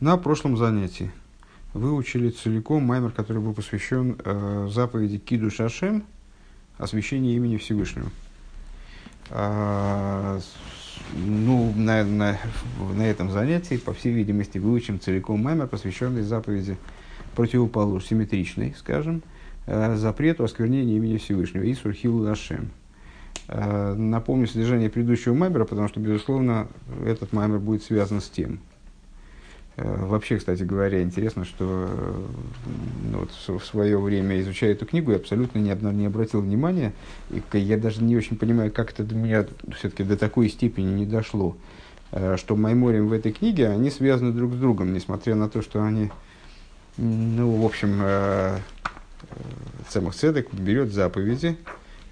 На прошлом занятии выучили целиком маймер, который был посвящен э, заповеди Киду Шашем, освящению имени Всевышнего. А, ну, на, на, на этом занятии, по всей видимости, выучим целиком маймер, посвященный заповеди противоположной, симметричной, скажем, э, запрету осквернения имени Всевышнего, и Сурхилу Лашем. Э, напомню содержание предыдущего маймера, потому что, безусловно, этот маймер будет связан с тем. Э, вообще, кстати говоря, интересно, что э, ну, вот в свое время, изучая эту книгу, я абсолютно не, не обратил внимания, и я даже не очень понимаю, как это до меня все-таки до такой степени не дошло, э, что Майморим в этой книге, они связаны друг с другом, несмотря на то, что они, ну, в общем, Цемах Цедек берет заповеди,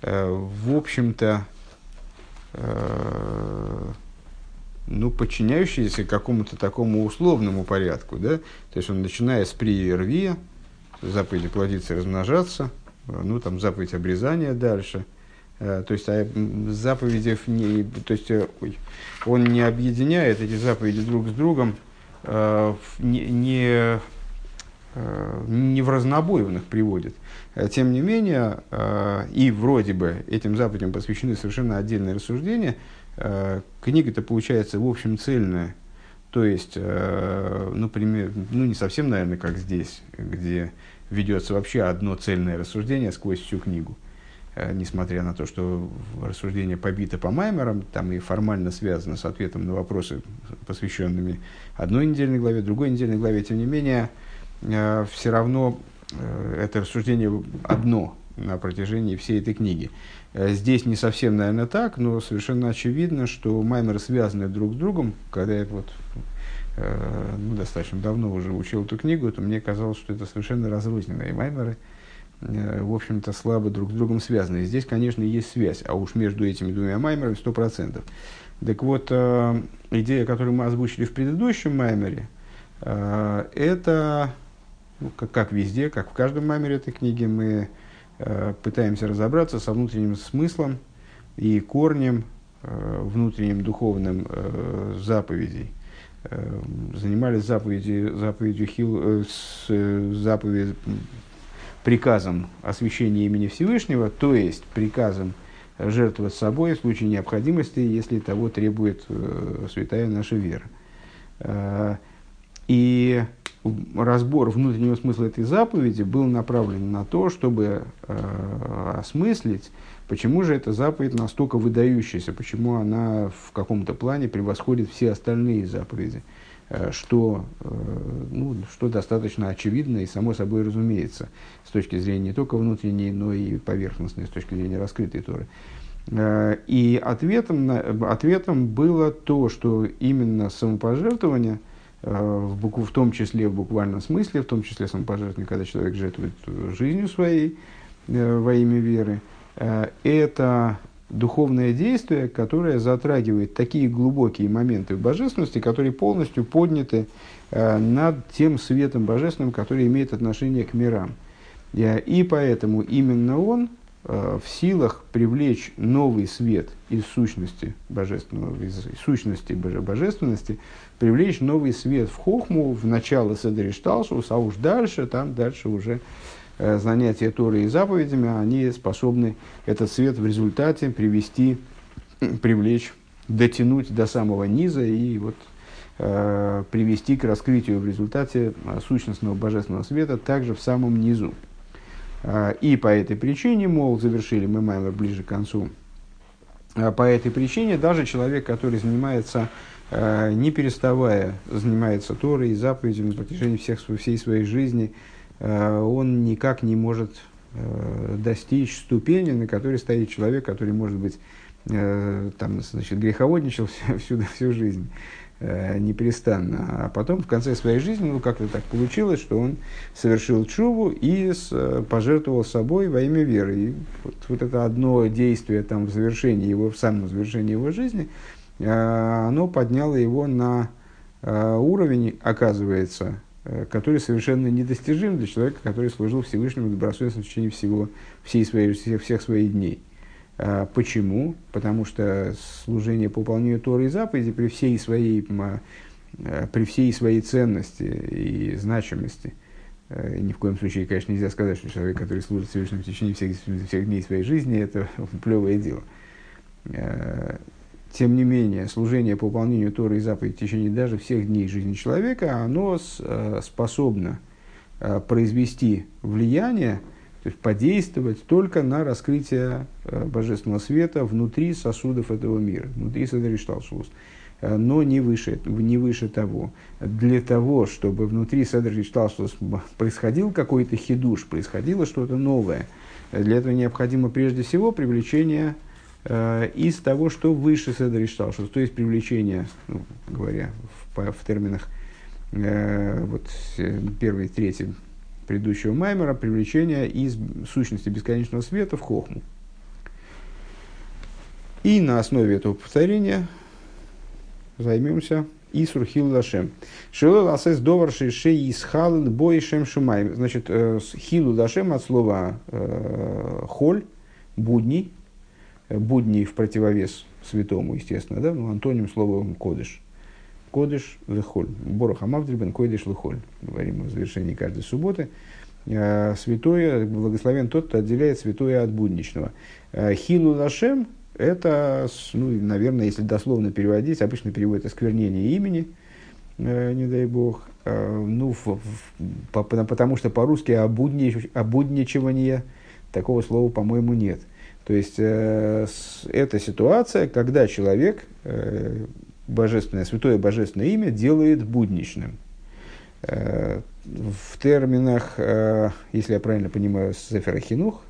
в общем-то, ну, подчиняющиеся какому-то такому условному порядку, да, то есть он начиная с при заповеди плодиться и размножаться, ну, там, заповедь обрезания дальше, э, то есть а, заповеди, не, то есть э, ой, он не объединяет эти заповеди друг с другом, э, не, не, не в разнобой он их приводит. Тем не менее, и вроде бы этим заповедям посвящены совершенно отдельные рассуждения – книга-то получается, в общем, цельная. То есть, э, ну, пример, ну, не совсем, наверное, как здесь, где ведется вообще одно цельное рассуждение сквозь всю книгу. Э, несмотря на то, что рассуждение побито по маймерам, там и формально связано с ответом на вопросы, посвященными одной недельной главе, другой недельной главе, тем не менее, все равно это рассуждение одно на протяжении всей этой книги. Э, здесь не совсем, наверное, так, но совершенно очевидно, что маймеры связаны друг с другом. Когда я вот, э, ну, достаточно давно уже учил эту книгу, то мне казалось, что это совершенно разрозненные маймеры, э, в общем-то, слабо друг с другом связаны. здесь, конечно, есть связь, а уж между этими двумя маймерами сто процентов. Так вот, идея, которую мы озвучили в предыдущем маймере, это, ну, как, как везде, как в каждом маймере этой книги, мы Э, пытаемся разобраться со внутренним смыслом и корнем э, внутренним духовным э, заповедей. Занимались заповеди, заповедью Хил, с заповедью, приказом освящения имени Всевышнего, то есть приказом жертвовать собой в случае необходимости, если того требует святая наша вера. И разбор внутреннего смысла этой заповеди был направлен на то, чтобы э, осмыслить, почему же эта заповедь настолько выдающаяся, почему она в каком-то плане превосходит все остальные заповеди, э, что, э, ну, что достаточно очевидно и само собой разумеется с точки зрения не только внутренней, но и поверхностной, с точки зрения раскрытой Торы. И ответом, ответом было то, что именно самопожертвование – в, букву, в том числе в буквальном смысле, в том числе самопожертвование, когда человек жертвует жизнью своей э, во имя веры, э, это духовное действие, которое затрагивает такие глубокие моменты божественности, которые полностью подняты над тем светом божественным, который имеет отношение к мирам. И поэтому именно он в силах привлечь новый свет из сущности божественного, из сущности божественности, привлечь новый свет в Хохму, в начало Седришталшус, а уж дальше, там дальше уже э, занятия Торой и заповедями, они способны этот свет в результате привести, привлечь, дотянуть до самого низа и вот э, привести к раскрытию в результате э, сущностного божественного света также в самом низу. Э, и по этой причине, мол, завершили мы Маймер ближе к концу, по этой причине даже человек, который занимается Э, не переставая занимается Торой и заповедями на протяжении всех, всей своей жизни, он никак не может достичь ступени, на которой стоит человек, который, может быть, там, значит, греховодничал всю, всю, всю жизнь непрестанно. А потом в конце своей жизни, ну, как-то так получилось, что он совершил чуву и с, пожертвовал собой во имя веры. И вот, вот это одно действие там в завершении его, в самом завершении его жизни – Э, оно подняло его на э, уровень, оказывается, э, который совершенно недостижим для человека, который служил Всевышнему добросовестно в течение всего, всей своей, всех, всех своих дней. Почему? Потому что служение по выполнению Торы и заповеди при всей своей при всей своей ценности и значимости, ни в коем случае, конечно, нельзя сказать, что человек, который служит Всевышнему в течение всех, всех дней своей жизни, это плевое дело. Тем не менее, служение по выполнению Торы и заповедей в течение даже всех дней жизни человека, оно способно произвести влияние, то есть подействовать только на раскрытие э, божественного света внутри сосудов этого мира, внутри Седришталшус, э, но не выше, не выше того. Для того, чтобы внутри Седришталшус происходил какой-то хидуш, происходило что-то новое, для этого необходимо прежде всего привлечение э, из того, что выше Седришталшус, то есть привлечение, ну, говоря в, в терминах вот, первый, третий предыдущего Маймера привлечение из сущности бесконечного света в хохму. И на основе этого повторения займемся Исур Хил Лашем. Шилу Ласес Довар Шиши Исхален Бойшем Шумай. Значит, э, Хилу Лашем от слова э, холь, будний, будний в противовес святому, естественно, да, ну, антоним слова кодыш. Кодыш лехоль. Борох Амавдрибен койдыш лехоль. Говорим в завершении каждой субботы. Э, святое, благословен тот, кто отделяет святое от будничного. Э, Хилу лашем – это, ну, наверное, если дословно переводить, обычно переводят осквернение имени, э, не дай бог. Ну, в, в, по, потому что по-русски обуднич, обудничивание такого слова, по-моему, нет. То есть, э, это ситуация, когда человек э, божественное, святое божественное имя делает будничным. Э, в терминах, э, если я правильно понимаю, Сефера Хинух,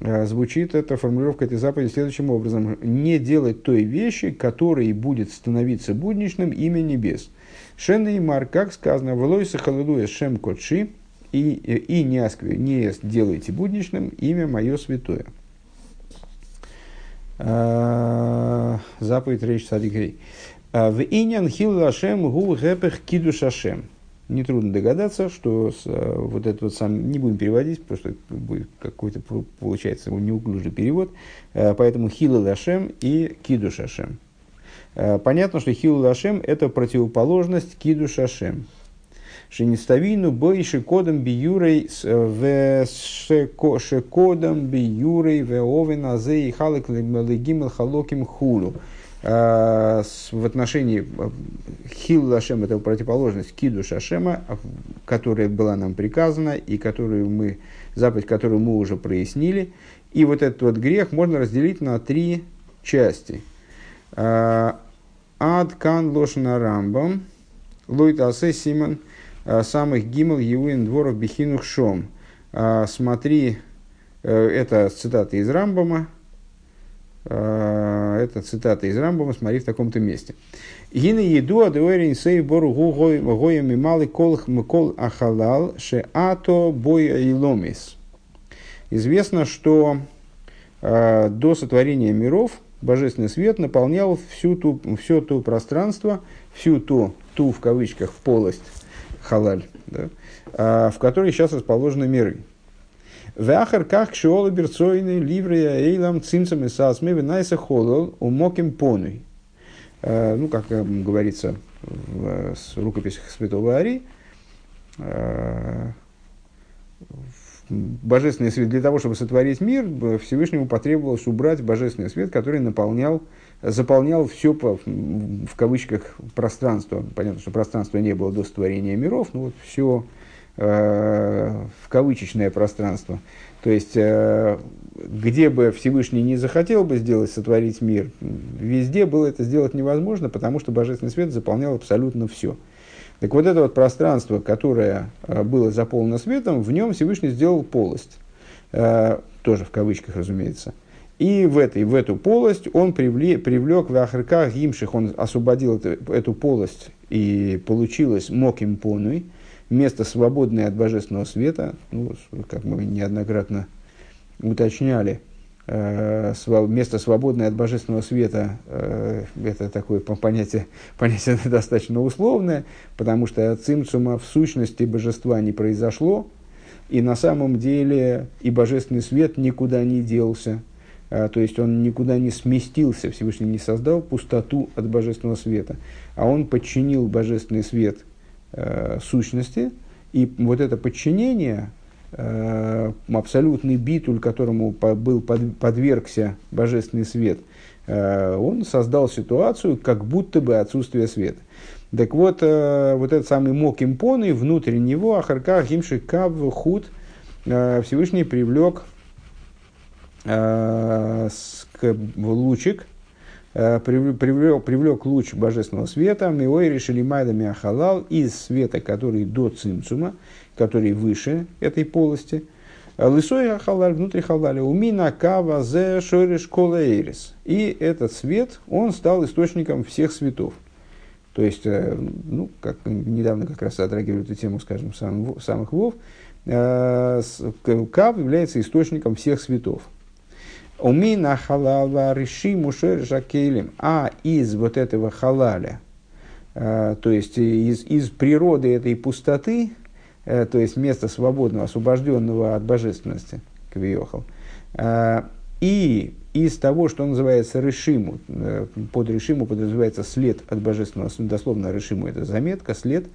э, звучит эта формулировка этой заповеди следующим образом. Не делать той вещи, которой будет становиться будничным имя небес. Шен и Мар, как сказано, «Влойса халилуя шем котши» и, и не, не делайте будничным имя мое святое. Заповедь речь садикрей. В иньян хил лашем гу гепех киду шашем. Нетрудно догадаться, что с, вот этот вот сам, не будем переводить, потому что будет какой-то, получается, неуклюжий перевод, поэтому хил лашем и киду шашем. Понятно, что хил лашем это противоположность киду шашем. Шиниставину бойши кодом биюрей в шекодом биюрей в овен азей халек легимел халоким хулу. А, в отношении э, хил лашем, это противоположность киду шашема, которая была нам приказана и которую мы, заповедь, которую мы уже прояснили. И вот этот вот грех можно разделить на три части. Ад кан лошна рамбам, лойт асе симон, самых гимл евуин дворов бихинух шом. Смотри, э, это цитата из Рамбама, Э, это цитата из Рамбома, смотри в таком-то месте. Гина еду адуэрин сей бору гоями малы кол кол ахалал ше ато бой иломис. Известно, что э, до сотворения миров божественный свет наполнял всю ту, все то пространство, всю ту, ту в кавычках, полость, халаль, да, э, в которой сейчас расположены миры. Вахар как шиола берцойны ливрия эйлам цимцам и сасме винайса холол умоким понуй. Э, ну, как э, говорится в рукописях Святого Ари, э, божественный свет, для того, чтобы сотворить мир, Всевышнему потребовалось убрать божественный свет, который наполнял, заполнял все, по, в кавычках, пространство. Понятно, что пространства не было до сотворения миров, но вот все Э, в кавычечное пространство. То есть, э, где бы Всевышний не захотел бы сделать, сотворить мир, везде было это сделать невозможно, потому что Божественный свет заполнял абсолютно все. Так вот это вот пространство, которое э, было заполнено светом, в нем Всевышний сделал полость. Тоже в кавычках, разумеется. И в, этой, в эту полость он привлек, привлек в Ахриках Гимших, он освободил эту, эту полость, и получилось Моким Понуй – место, свободное от божественного света, ну, как мы неоднократно уточняли, э, место, свободное от божественного света, э, это такое понятие, понятие достаточно условное, потому что цимцума в сущности божества не произошло, и на самом деле и божественный свет никуда не делся. То есть он никуда не сместился, Всевышний не создал пустоту от божественного света, а он подчинил божественный свет сущности, и вот это подчинение, абсолютный битуль, которому был подвергся божественный свет, он создал ситуацию, как будто бы отсутствие света. Так вот, э, вот этот самый мок импоны, внутрь него, Ахарка, Гимши, Кав, Худ, э, Всевышний привлек э, лучик, привлек, привлек луч божественного света, Миой решили майдами Ахалал из света, который до цимцума, который выше этой полости, Лысой Ахалаль, внутри Халаля, Умина Кава Зе Шориш Колаэрис. И этот свет, он стал источником всех светов. То есть, э, ну, как недавно как раз затрагивали эту тему, скажем, сам, самых вов, э, Кав является источником всех светов. Умина халава реши мушер жакелем. А из вот этого халаля, э, то есть из, из природы этой пустоты, то есть места свободного, освобожденного от божественности, квиохал, и из того, что называется решиму, э, под решиму подразумевается след от божественного, дословно решиму это заметка, след,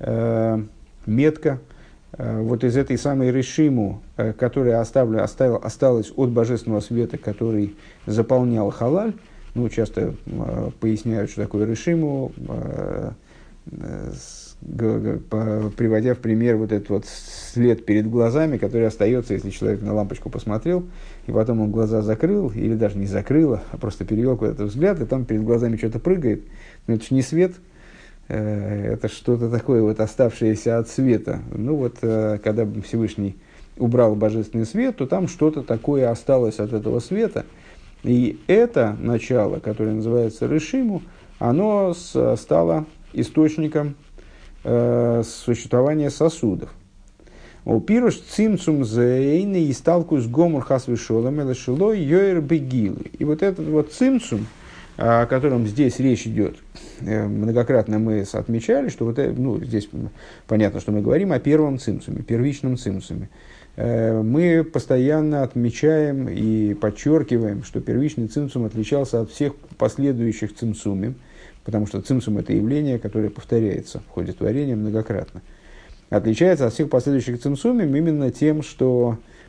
э, метка. Э, вот из этой самой решиму, э, которая оставлю, оставил, осталась от божественного света, который заполнял халаль, ну, часто э, поясняют, что такое решиму, э, э, приводя в пример вот этот вот след перед глазами, который остается, если человек на лампочку посмотрел, и потом он глаза закрыл, или даже не закрыл, а просто перевел куда-то взгляд, и там перед глазами что-то прыгает. Но это же не свет, это что-то такое вот оставшееся от света. Ну вот, э, когда Всевышний убрал божественный свет, то там что-то такое осталось от этого света. И это начало, которое называется Решиму, оно стало источником э, существования сосудов. У пируш цимцум зейны и сталку с гомур хасвишолом элашило йоэр бегилы. И вот этот вот цимцум, о котором здесь речь идет, э, многократно мы отмечали, что вот, ну, здесь понятно, что мы говорим о первом цимцуме, первичном цимцуме. Э, мы постоянно отмечаем и подчеркиваем, что первичный цимцум отличался от всех последующих цимцумим, потому что цимсум – это явление, которое повторяется в ходе творения многократно. Отличается от всех последующих цимсумим именно тем, что э,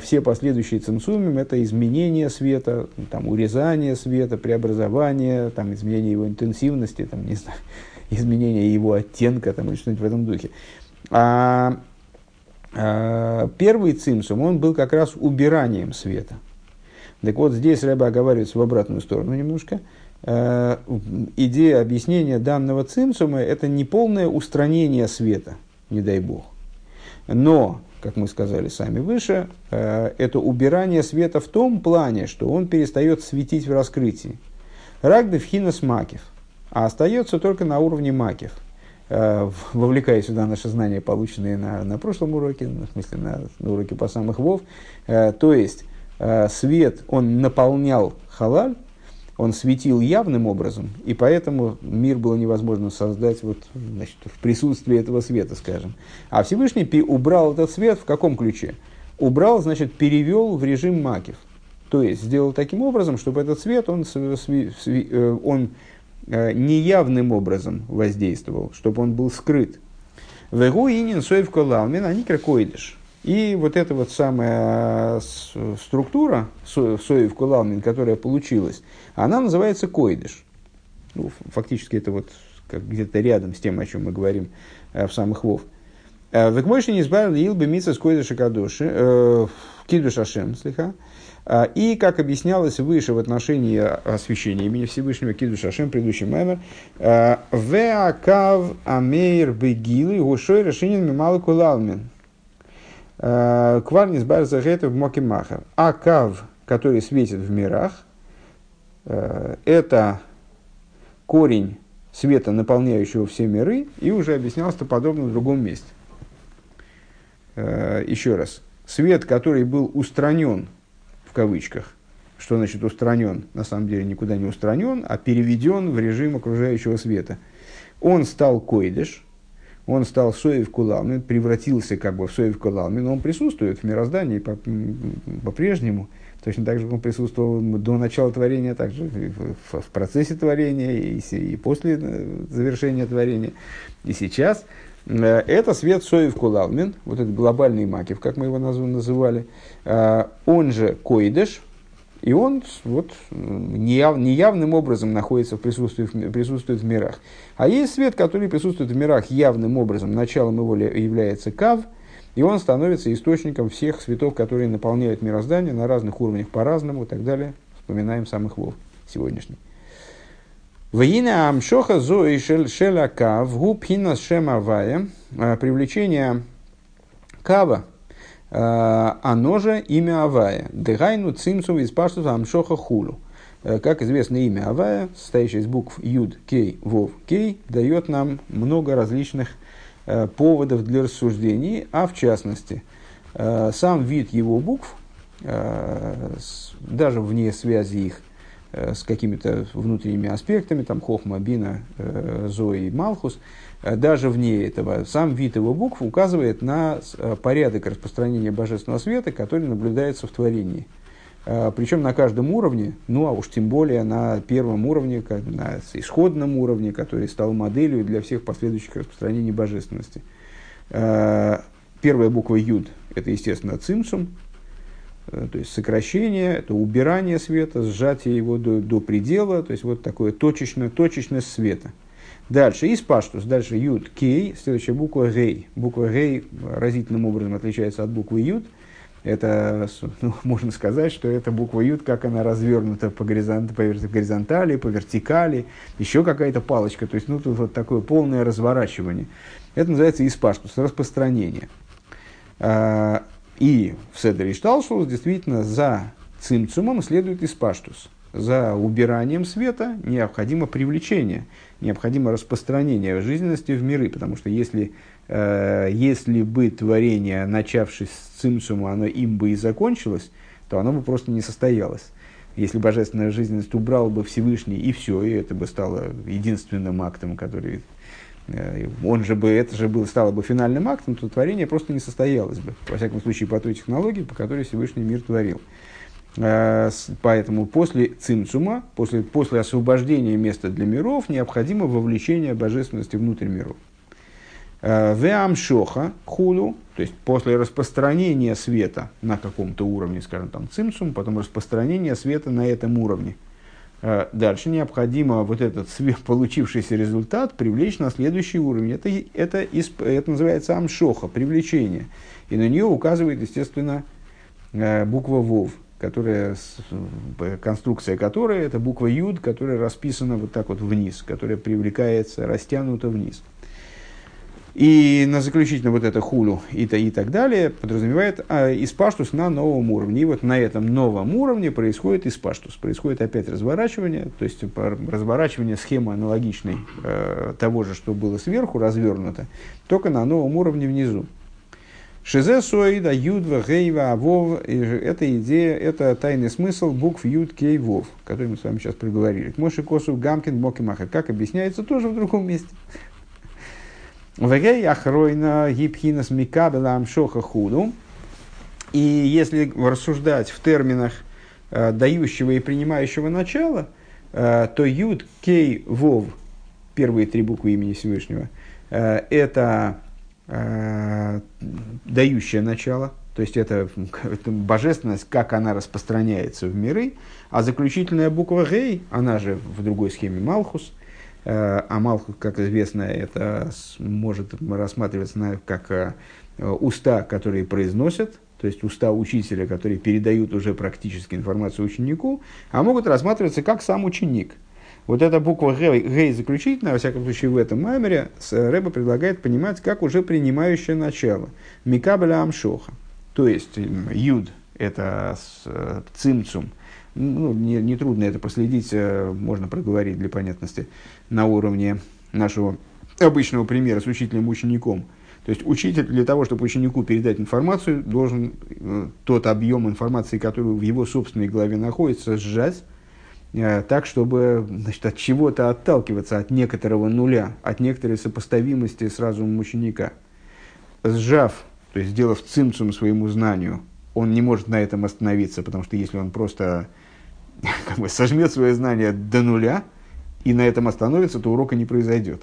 все последующие цимсумим – это изменение света, там, урезание света, преобразование, там, изменение его интенсивности, там, не знаю, изменение его оттенка там, или что-нибудь в этом духе. А, а первый цимсум, он был как раз убиранием света. Так вот, здесь Рэба оговаривается в обратную сторону немножко – Э, идея объяснения данного цимсума – это не полное устранение света, не дай бог. Но, как мы сказали сами выше, э, это убирание света в том плане, что он перестает светить в раскрытии. Рагдев хинас макев, а остается только на уровне макев э, – вовлекая сюда наши знания, полученные на, на прошлом уроке, в смысле на, на уроке по самых вов. То есть, свет, он наполнял халаль, он светил явным образом, и поэтому мир было невозможно создать вот, значит, в присутствии этого света, скажем. А Всевышний убрал этот свет в каком ключе? Убрал, значит, перевел в режим макив. То есть сделал таким образом, чтобы этот свет, он, э, он э, неявным образом воздействовал, чтобы он был скрыт. Вегу инин соев колалмин, они кракоидыш. И вот эта вот самая структура соев кулалмин, которая получилась, она называется койдыш. Ну, фактически это вот как где-то рядом с тем, о чем мы говорим э, в самых вов. Э, Векмойши не избавил Илбе Мица с койдыша кадуши, э, кидуш Ашем, слегка. И, как объяснялось выше в отношении освящения имени Всевышнего Кидуш Ашем, предыдущий мемер, Веакав Амейр Бегилы Гушой Рашинин Мималы Кулалмин. Э, Кварнис Барзагетов Мокимахар. А кав, который светит в мирах, э, это корень света, наполняющего все миры, и уже объяснялось-то подобно в другом месте. Э, еще раз. Свет, который был устранен, в кавычках, что значит устранен? На самом деле никуда не устранен, а переведен в режим окружающего света. Он стал койдыш, он стал Соев Кулалмин, превратился как бы в Соев Кулалмин, он присутствует в мироздании по- по-прежнему, точно так же, как он присутствовал до начала творения, также в, в процессе творения и, и после э, завершения творения, и сейчас. Э, это свет Соев Кулалмин, вот этот глобальный макив, как мы его называли, э, он же Койдеш, и он вот, неяв, неявным образом находится в присутствии, присутствует в мирах. А есть свет, который присутствует в мирах явным образом. Началом его является Кав, и он становится источником всех светов, которые наполняют мироздание на разных уровнях по-разному и так далее. Вспоминаем самых вов сегодняшний. Вина амшоха зои шеля кав губхина шемавая. А, привлечение кава, оно же имя Авая. Дегайну цимцу из паштуса амшоха хулу. Э, как известно, имя Авая, состоящее из букв Юд, Кей, Вов, Кей, дает нам много различных э, поводов для рассуждений, а в частности, э, сам вид его букв, даже вне связи их с какими-то внутренними аспектами, там Хохма, Бина, Зои и Малхус, даже вне этого, сам вид его букв указывает на порядок распространения божественного света, который наблюдается в творении – а, Причем на каждом уровне, ну а уж тем более на первом уровне, на исходном уровне, который стал моделью для всех последующих распространений божественности. Первая буква Юд – это, естественно, цимсум, э, то есть сокращение, это убирание света, сжатие его до, до предела, то есть вот такое точечное, точечность света. Дальше, из паштус, дальше Юд, Кей, следующая буква Гей. Буква Гей разительным образом отличается от буквы Юд – это, ну, можно сказать, что эта буква Ют, как она развернута по, горизонт, по горизонтали, по вертикали, еще какая-то палочка, то есть, ну, тут вот такое полное разворачивание. Это называется испаштус, распространение. А, и в Седере Шталшус действительно за цимцумом следует испаштус. За убиранием света необходимо привлечение, необходимо распространение жизненности в миры, потому что если Э, если бы творение, начавшись с цимсума, оно им бы и закончилось, то оно бы просто не состоялось. Если божественная жизненность убрал бы Всевышний, и все, и это бы стало единственным актом, который... Э, он же бы, это же было, стало бы финальным актом, то творение просто не состоялось бы. Во всяком случае, по той технологии, по которой Всевышний мир творил. Поэтому после цимцума, после, после освобождения места для миров, необходимо вовлечение божественности внутрь миров. Э, Веамшоха хулу, то есть после распространения света на каком-то уровне, скажем там цимсум, потом распространение света на этом уровне. Э, дальше необходимо вот этот свет, получившийся результат привлечь на следующий уровень. Это, это, это называется амшоха, привлечение. И на нее указывает, естественно, э, буква ВОВ, которая, конструкция которой это буква Юд, которая расписана вот так вот вниз, которая привлекается, растянута вниз. И на заключительно вот это хулю и, то, и так далее подразумевает а, испаштус на новом уровне. И вот на этом новом уровне происходит испаштус. Происходит опять разворачивание, то есть разворачивание схемы аналогичной э, того же, что было сверху развернуто, только на новом уровне внизу. Шизе соида юдва гейва авов. Это идея, это тайный смысл букв юд кей вов, который мы с вами сейчас проговорили. Моши косу гамкин моки махер. Как объясняется тоже в другом месте. Вегей ахройна гипхинас микабела амшоха худу. И если рассуждать в терминах э, дающего и принимающего начала, э, то Юд, Кей, Вов, первые три буквы имени Всевышнего, э, это э, дающее начало, то есть это, это божественность, как она распространяется в миры, а заключительная буква Гей, она же в другой схеме Малхус – Э, а Малхут, как известно, это может рассматриваться как э, уста, которые произносят, то есть уста учителя, которые передают уже практически информацию ученику, а могут рассматриваться как сам ученик. Вот эта буква Гей заключительная, во всяком случае в этом маймере, Рэба предлагает понимать как уже принимающее начало. Микабеля Амшоха. То есть Юд – это э, цимцум – ну, не, не трудно это проследить, э, можно проговорить для понятности на уровне нашего обычного примера с учителем учеником. То есть учитель для того, чтобы ученику передать информацию, должен э, тот объем информации, который в его собственной голове находится, сжать э, так, чтобы значит, от чего-то отталкиваться, от некоторого нуля, от некоторой сопоставимости с разумом ученика. Сжав, то есть сделав цимцум своему знанию, он не может на этом остановиться, потому что если он просто как бы, сожмет свое знание до нуля и на этом остановится, то урока не произойдет.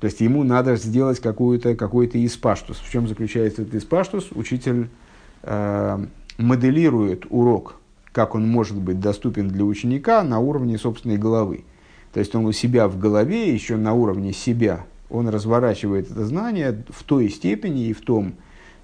То есть ему надо сделать какую-то, какой-то испаштус. В чем заключается этот испаштус? Учитель э, моделирует урок, как он может быть доступен для ученика на уровне собственной головы. То есть он у себя в голове, еще на уровне себя, он разворачивает это знание в той степени и в том,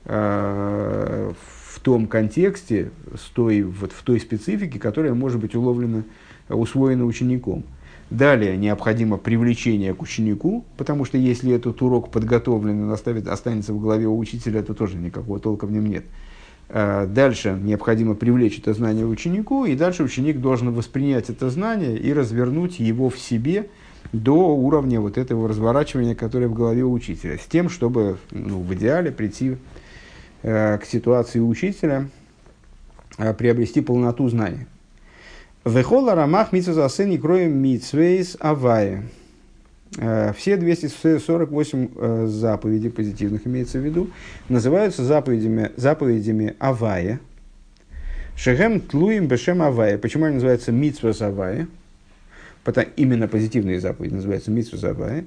э, в том контексте, с той, вот, в той специфике, которая может быть уловлена, усвоена учеником. Далее необходимо привлечение к ученику, потому что если этот урок подготовлен и останется в голове у учителя, то тоже никакого толка в нем нет. Э, дальше необходимо привлечь это знание ученику, и дальше ученик должен воспринять это знание и развернуть его в себе до уровня вот этого разворачивания, которое в голове учителя, с тем, чтобы ну, в идеале прийти э, к ситуации учителя, э, приобрести полноту знания. Вехола рамах митсвазасын кроем митсвейс авая. Э, все 248 э, заповедей позитивных имеется в виду, называются заповедями, заповедями Авая. Шехем тлуим бешем Авая. Почему они называются митсва Авая? Потому, именно позитивные заповеди называются митсва Авая.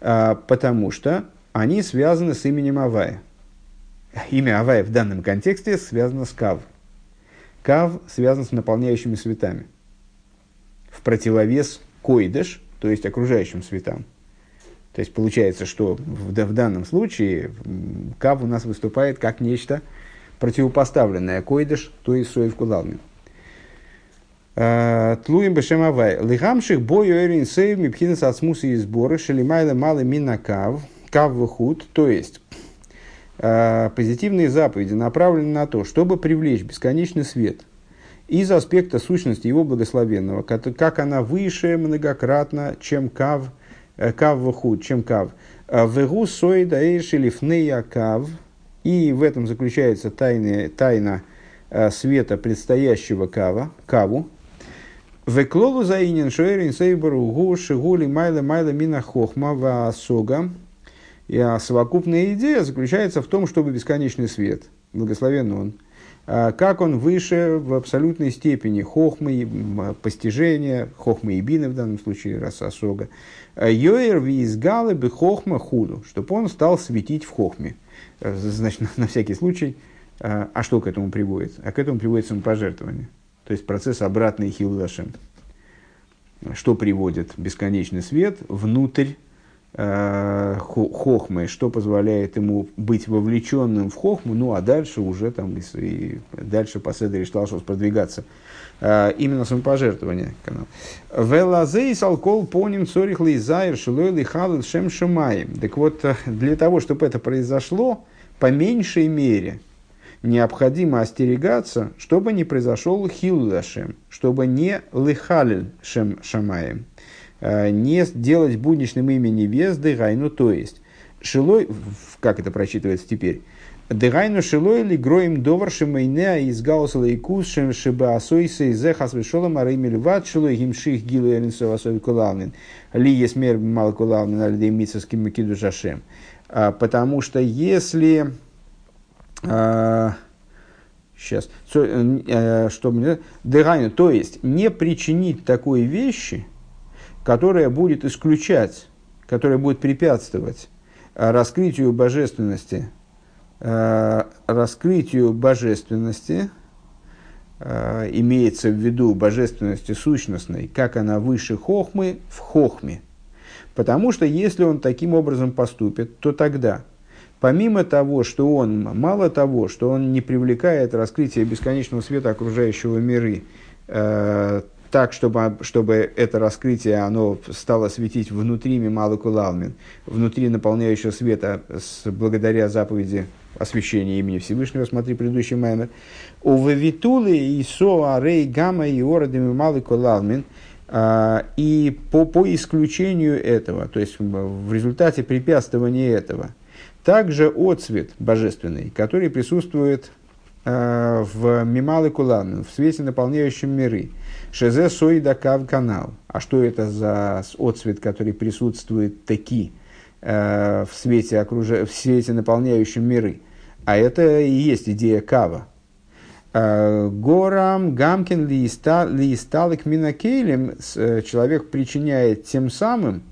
А, потому что они связаны с именем Авая. Имя Авая в данном контексте связано с Кав. Кав связан с наполняющими светами. В противовес Койдыш – то есть окружающим светам. То есть получается, что в, в данном случае Кав у нас выступает как нечто противопоставленное койдыш, то есть соев кудалмин. А, тлуем бешем авай. Лихамших бой эрин сейв мипхинес ацмусы и сборы шелимайла малы мина кав, кав выхуд, то есть а, позитивные заповеди направлены на то, чтобы привлечь бесконечный свет – из аспекта сущности его благословенного, как она выше многократно, чем кав, э, кав вахуд, чем кав. Э, Вегу сойда эйшелифнея кав, и в этом заключается тайна, тайна э, света предстоящего кава, каву. Веклолу заинен шоэрин сейбару гу шигули майла майла мина хохма ва сога. И совокупная идея заключается в том, чтобы бесконечный свет, благословен он, а, как он выше в абсолютной степени хохмы, постижения, хохмы и бины в данном случае, раз осога. А, Йоэр визгалы бы хохма худу, чтобы он стал светить в хохме. А, значит, на всякий случай, а что к этому приводит? А к этому приводит самопожертвование. То есть процесс обратный хилдашем. Что приводит бесконечный свет внутрь Э, хохмы, что позволяет ему быть вовлеченным в хохму, ну а дальше уже там и, дальше по Седере Шталшос продвигаться. А, именно самопожертвование. Велазей салкол поним цорих лейзайр шилой лихалил шем шамай. Так вот, э, для того, чтобы это произошло, по меньшей мере, необходимо остерегаться, чтобы не произошел хиллашем, чтобы не лихалил шем шамаем Э, не делать будничным имени вес дыгайну, то есть шилой, как это прочитывается теперь, Дыгайну шилой ли гроем довар шимайнеа из гаусала и кус шем шиба асойса и зехас вешолом арейми льват шилой гимших гилу эринсов асой кулавнин ли есмер мал кулавнин альдей митсовским макиду жашем. А, потому что если а, сейчас, э, что мне, дыгайну, то есть не причинить такой вещи – которая будет исключать, которая будет препятствовать э, раскрытию божественности, э, раскрытию божественности, э, имеется в виду божественности сущностной, как она выше хохмы в хохме. Потому что если он таким образом поступит, то тогда, помимо того, что он, мало того, что он не привлекает раскрытие бесконечного света окружающего миры, так, чтобы, чтобы это раскрытие оно стало светить внутри Мималы Кулалмин, внутри наполняющего света, с, благодаря заповеди освящения имени Всевышнего, смотри предыдущий маймер. У Вавитулы и Соа Рей Гамма и Ороды Мималы Кулалмин, а, и по, по исключению этого, то есть в результате препятствования этого, также отцвет божественный, который присутствует а, в Мималы Кулалмин, в свете, наполняющем миры – Шезе Сойда Кав канал. А что это за отцвет, который присутствует таки э, в, свете окруж... в свете, наполняющем миры? А это и есть идея Кава. Горам Гамкин Листалик Минакейлем человек причиняет тем самым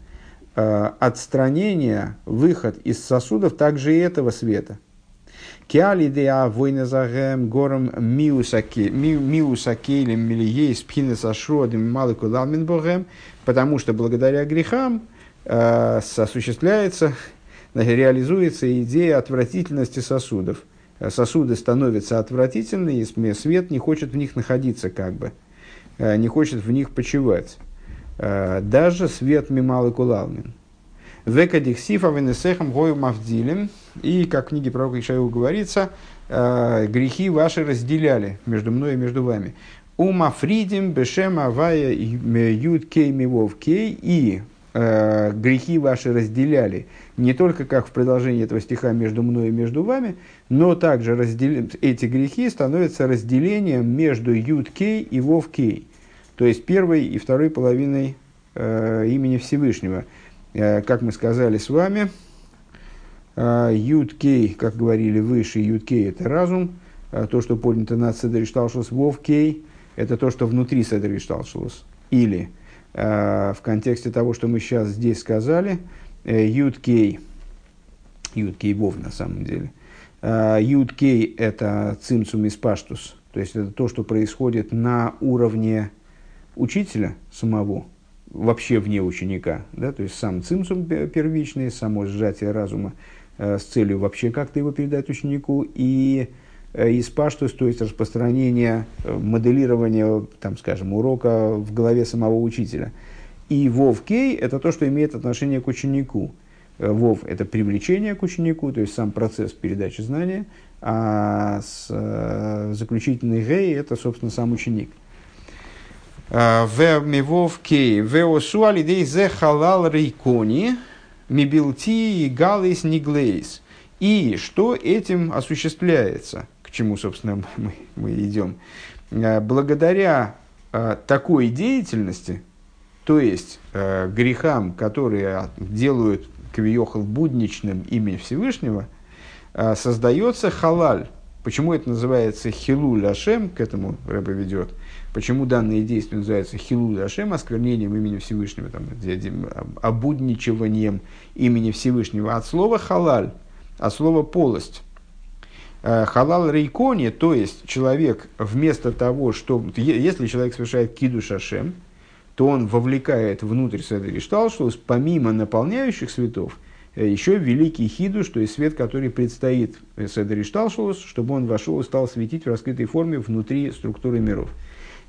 отстранение, выход из сосудов также и этого света. Киали деа войназагем гором миусакелем милией спхинес ашродим малыку ламинбогем, потому что благодаря грехам э, осуществляется, реализуется идея отвратительности сосудов. Сосуды становятся отвратительны, и свет не хочет в них находиться как бы, э, не хочет в них почивать. Э, даже свет мималы кулалмин. Векадихсифа венесехам гою мавдилем. И, как в книге пророка Ишаева говорится, э, грехи ваши разделяли между мной и между вами. Ума фридим бешем авая юд кей мивов кей. И э, грехи ваши разделяли не только как в продолжении этого стиха между мной и между вами, но также раздел... эти грехи становятся разделением между юд кей и вов кей. То есть первой и второй половиной э, имени Всевышнего – как мы сказали с вами, э, как говорили выше, Юткей – это разум, а то, что поднято над Седришталшус, Вовкей – это то, что внутри Седришталшус. Или э, в контексте того, что мы сейчас здесь сказали, Юткей, Юткей Вов на самом деле, Юткей – это цимцум из паштус, то есть это то, что происходит на уровне учителя самого – вообще вне ученика, да, то есть сам цимсум первичный, само сжатие разума э, с целью вообще как-то его передать ученику, и э, испаштус, то есть распространение, э, моделирование, там, скажем, урока в голове самого учителя. И вов кей – это то, что имеет отношение к ученику. Э, вов – это привлечение к ученику, то есть сам процесс передачи знания, а с, э, заключительный гей – это, собственно, сам ученик – в мивов в осу алидей зе халал рейкони, мибилти галис ниглейс. И что этим осуществляется? К чему, собственно, мы, мы идем? Э, благодаря э, такой деятельности, то есть грехам, которые делают Квиохал будничным имя Всевышнего, создается халаль. Почему это называется хилуль Ашем, к этому Рэба ведет – Почему данные действия называются хилуд Ашем, осквернением имени Всевышнего, там, обудничиванием имени Всевышнего от слова халаль, от слова полость. Э, халал рейкони, то есть человек вместо того, что... Если человек совершает киду шашем, то он вовлекает внутрь Седри Шталшус, помимо наполняющих светов, э, еще великий хидуш, то есть свет, который предстоит Седри Шталшус, чтобы он вошел и стал светить в раскрытой форме внутри структуры миров.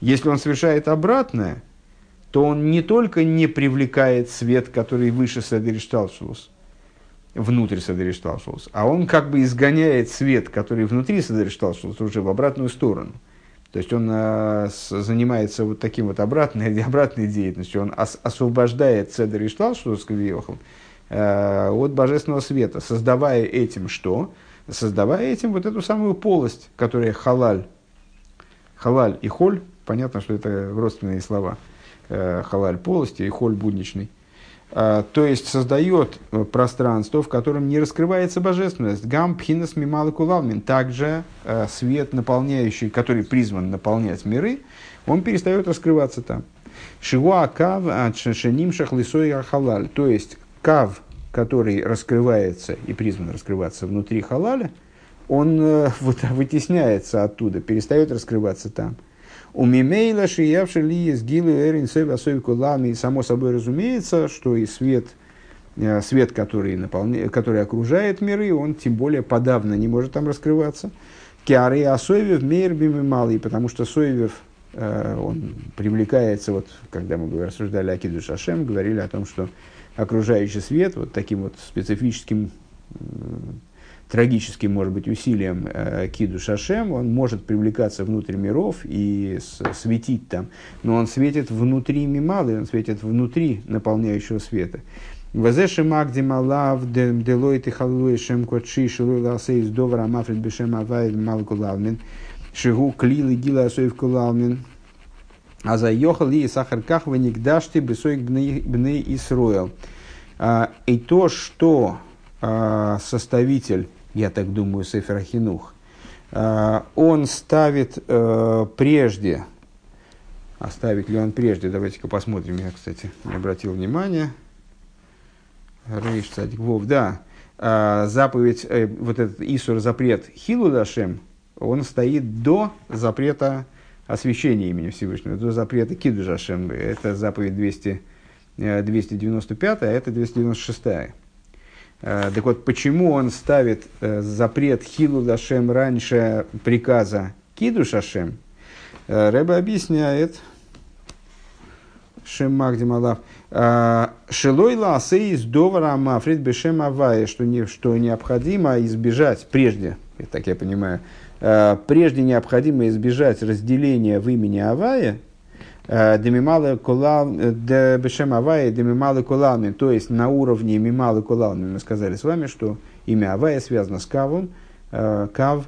Если он совершает обратное, то он не только не привлекает свет, который выше Садеришталшус, внутрь Садеришталшус, а он как бы изгоняет свет, который внутри Садеришталшус, уже в обратную сторону. То есть он э, с, занимается вот таким вот обратной, обратной деятельностью. Он ос, освобождает и Шталшус э, от божественного света, создавая этим что? Создавая этим вот эту самую полость, которая халаль. Халаль и холь понятно, что это родственные слова. Э, халаль полости и холь будничный. А, то есть создает э, пространство, в котором не раскрывается божественность. Гам пхинас мималы кулалмин. Также э, свет, наполняющий, который призван наполнять миры, он перестает раскрываться там. Шигуа кав шеним шахлисой халаль. То есть кав, который раскрывается и призван раскрываться внутри халаля, он вот, вытесняется оттуда, перестает раскрываться там. У Мимейла шиявши ли из гилы эрин лами. Само собой разумеется, что и свет, э, свет который, наполня, который окружает миры, он тем более подавно не может там раскрываться. Киары Асоевев мейрбими малый, потому что Соевев э, он привлекается, вот, когда мы рассуждали о Киду Шашем, говорили о том, что окружающий свет вот таким вот специфическим трагическим, может быть, усилием э, Киду Шашем, он может привлекаться внутрь миров и светить там, но он светит внутри мималы, он светит внутри наполняющего света. Вазеши магди малав делойты халуи шем кочи шилуй ласейс довар амафрит бешем авай малку лавмин шигу клилы гила асоев кулалмин а за йохал и сахарках ваникдашти бесой бней Исруэл. А, и то, что а, составитель я так думаю, Сефер Хинух, он ставит прежде, оставит ли он прежде, давайте-ка посмотрим, я, кстати, не обратил внимания. Рейш, кстати, Вов, да, заповедь, вот этот Исур запрет Хилу Дашем, он стоит до запрета освящения имени Всевышнего, до запрета Киду Жашем. Это заповедь 200, 295, а это 296. Э, так вот, почему он ставит э, запрет Хилу Дашем раньше приказа Киду Шашем? Э, Рэба объясняет, Шем Магдималав, Шилой ласы из довара мафрид бешем авая, что, не, что необходимо избежать прежде, так я понимаю, Э, прежде необходимо избежать разделения в имени Авая, э, Демималы э, Бешем Авая, Демималы Кулалмин, то есть на уровне Мималы Кулалмин. Мы сказали с вами, что имя Авая связано с Кавом, Кав,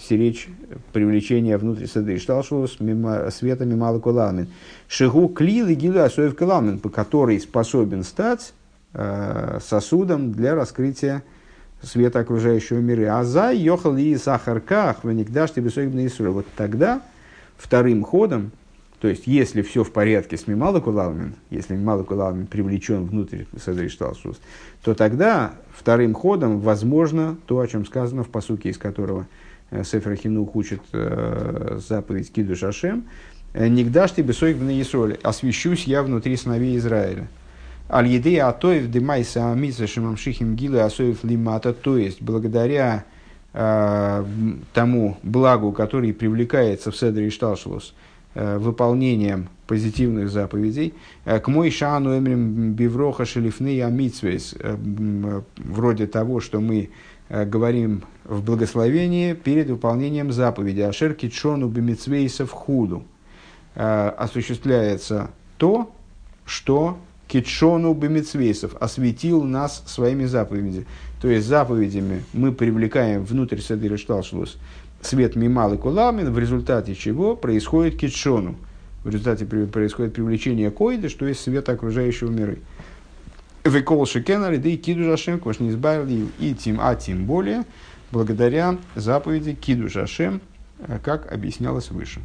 сиречь привлечение внутрь сады Шталшус, света Мималы Кулалмин. Шигу Клил и Гилу Асоев Кулалмин, который способен стать сосудом для раскрытия света окружающего мира. А за йохал и сахарках, ваникдаш тебе Вот тогда вторым ходом, то есть если все в порядке с Мимала Кулалмин, если Мимала Кулалмин привлечен внутрь Седри Шталсус, то тогда вторым ходом возможно то, о чем сказано в посуке, из которого э, Сефер Хинух учит э, заповедь Киду Шашем, «Нигдаш тебе сойк на Исроле, освящусь я внутри сыновей Израиля». Аль-Еды Атоев Демайса Амиса Шимамшихим Гилы Асоев Лимата, то есть благодаря э, тому благу, который привлекается в Седре Ишталшвус э, выполнением позитивных заповедей, э, к мой шану эмрим бивроха шелифны амитсвейс, э, вроде того, что мы э, говорим в благословении перед выполнением заповеди. Ашер китшону бимитсвейса в худу, э, осуществляется то, что Китшону Бемицвейсов осветил нас своими заповедями. То есть заповедями мы привлекаем внутрь Седыра Шталшлус свет Мималы Куламин, в результате чего происходит Китшону. В результате происходит привлечение Койда, что есть свет окружающего мира. Векол Шекенали, да и Киду Жашем, не избавили, и тем, а тем более, благодаря заповеди Киду Жашем, как объяснялось выше.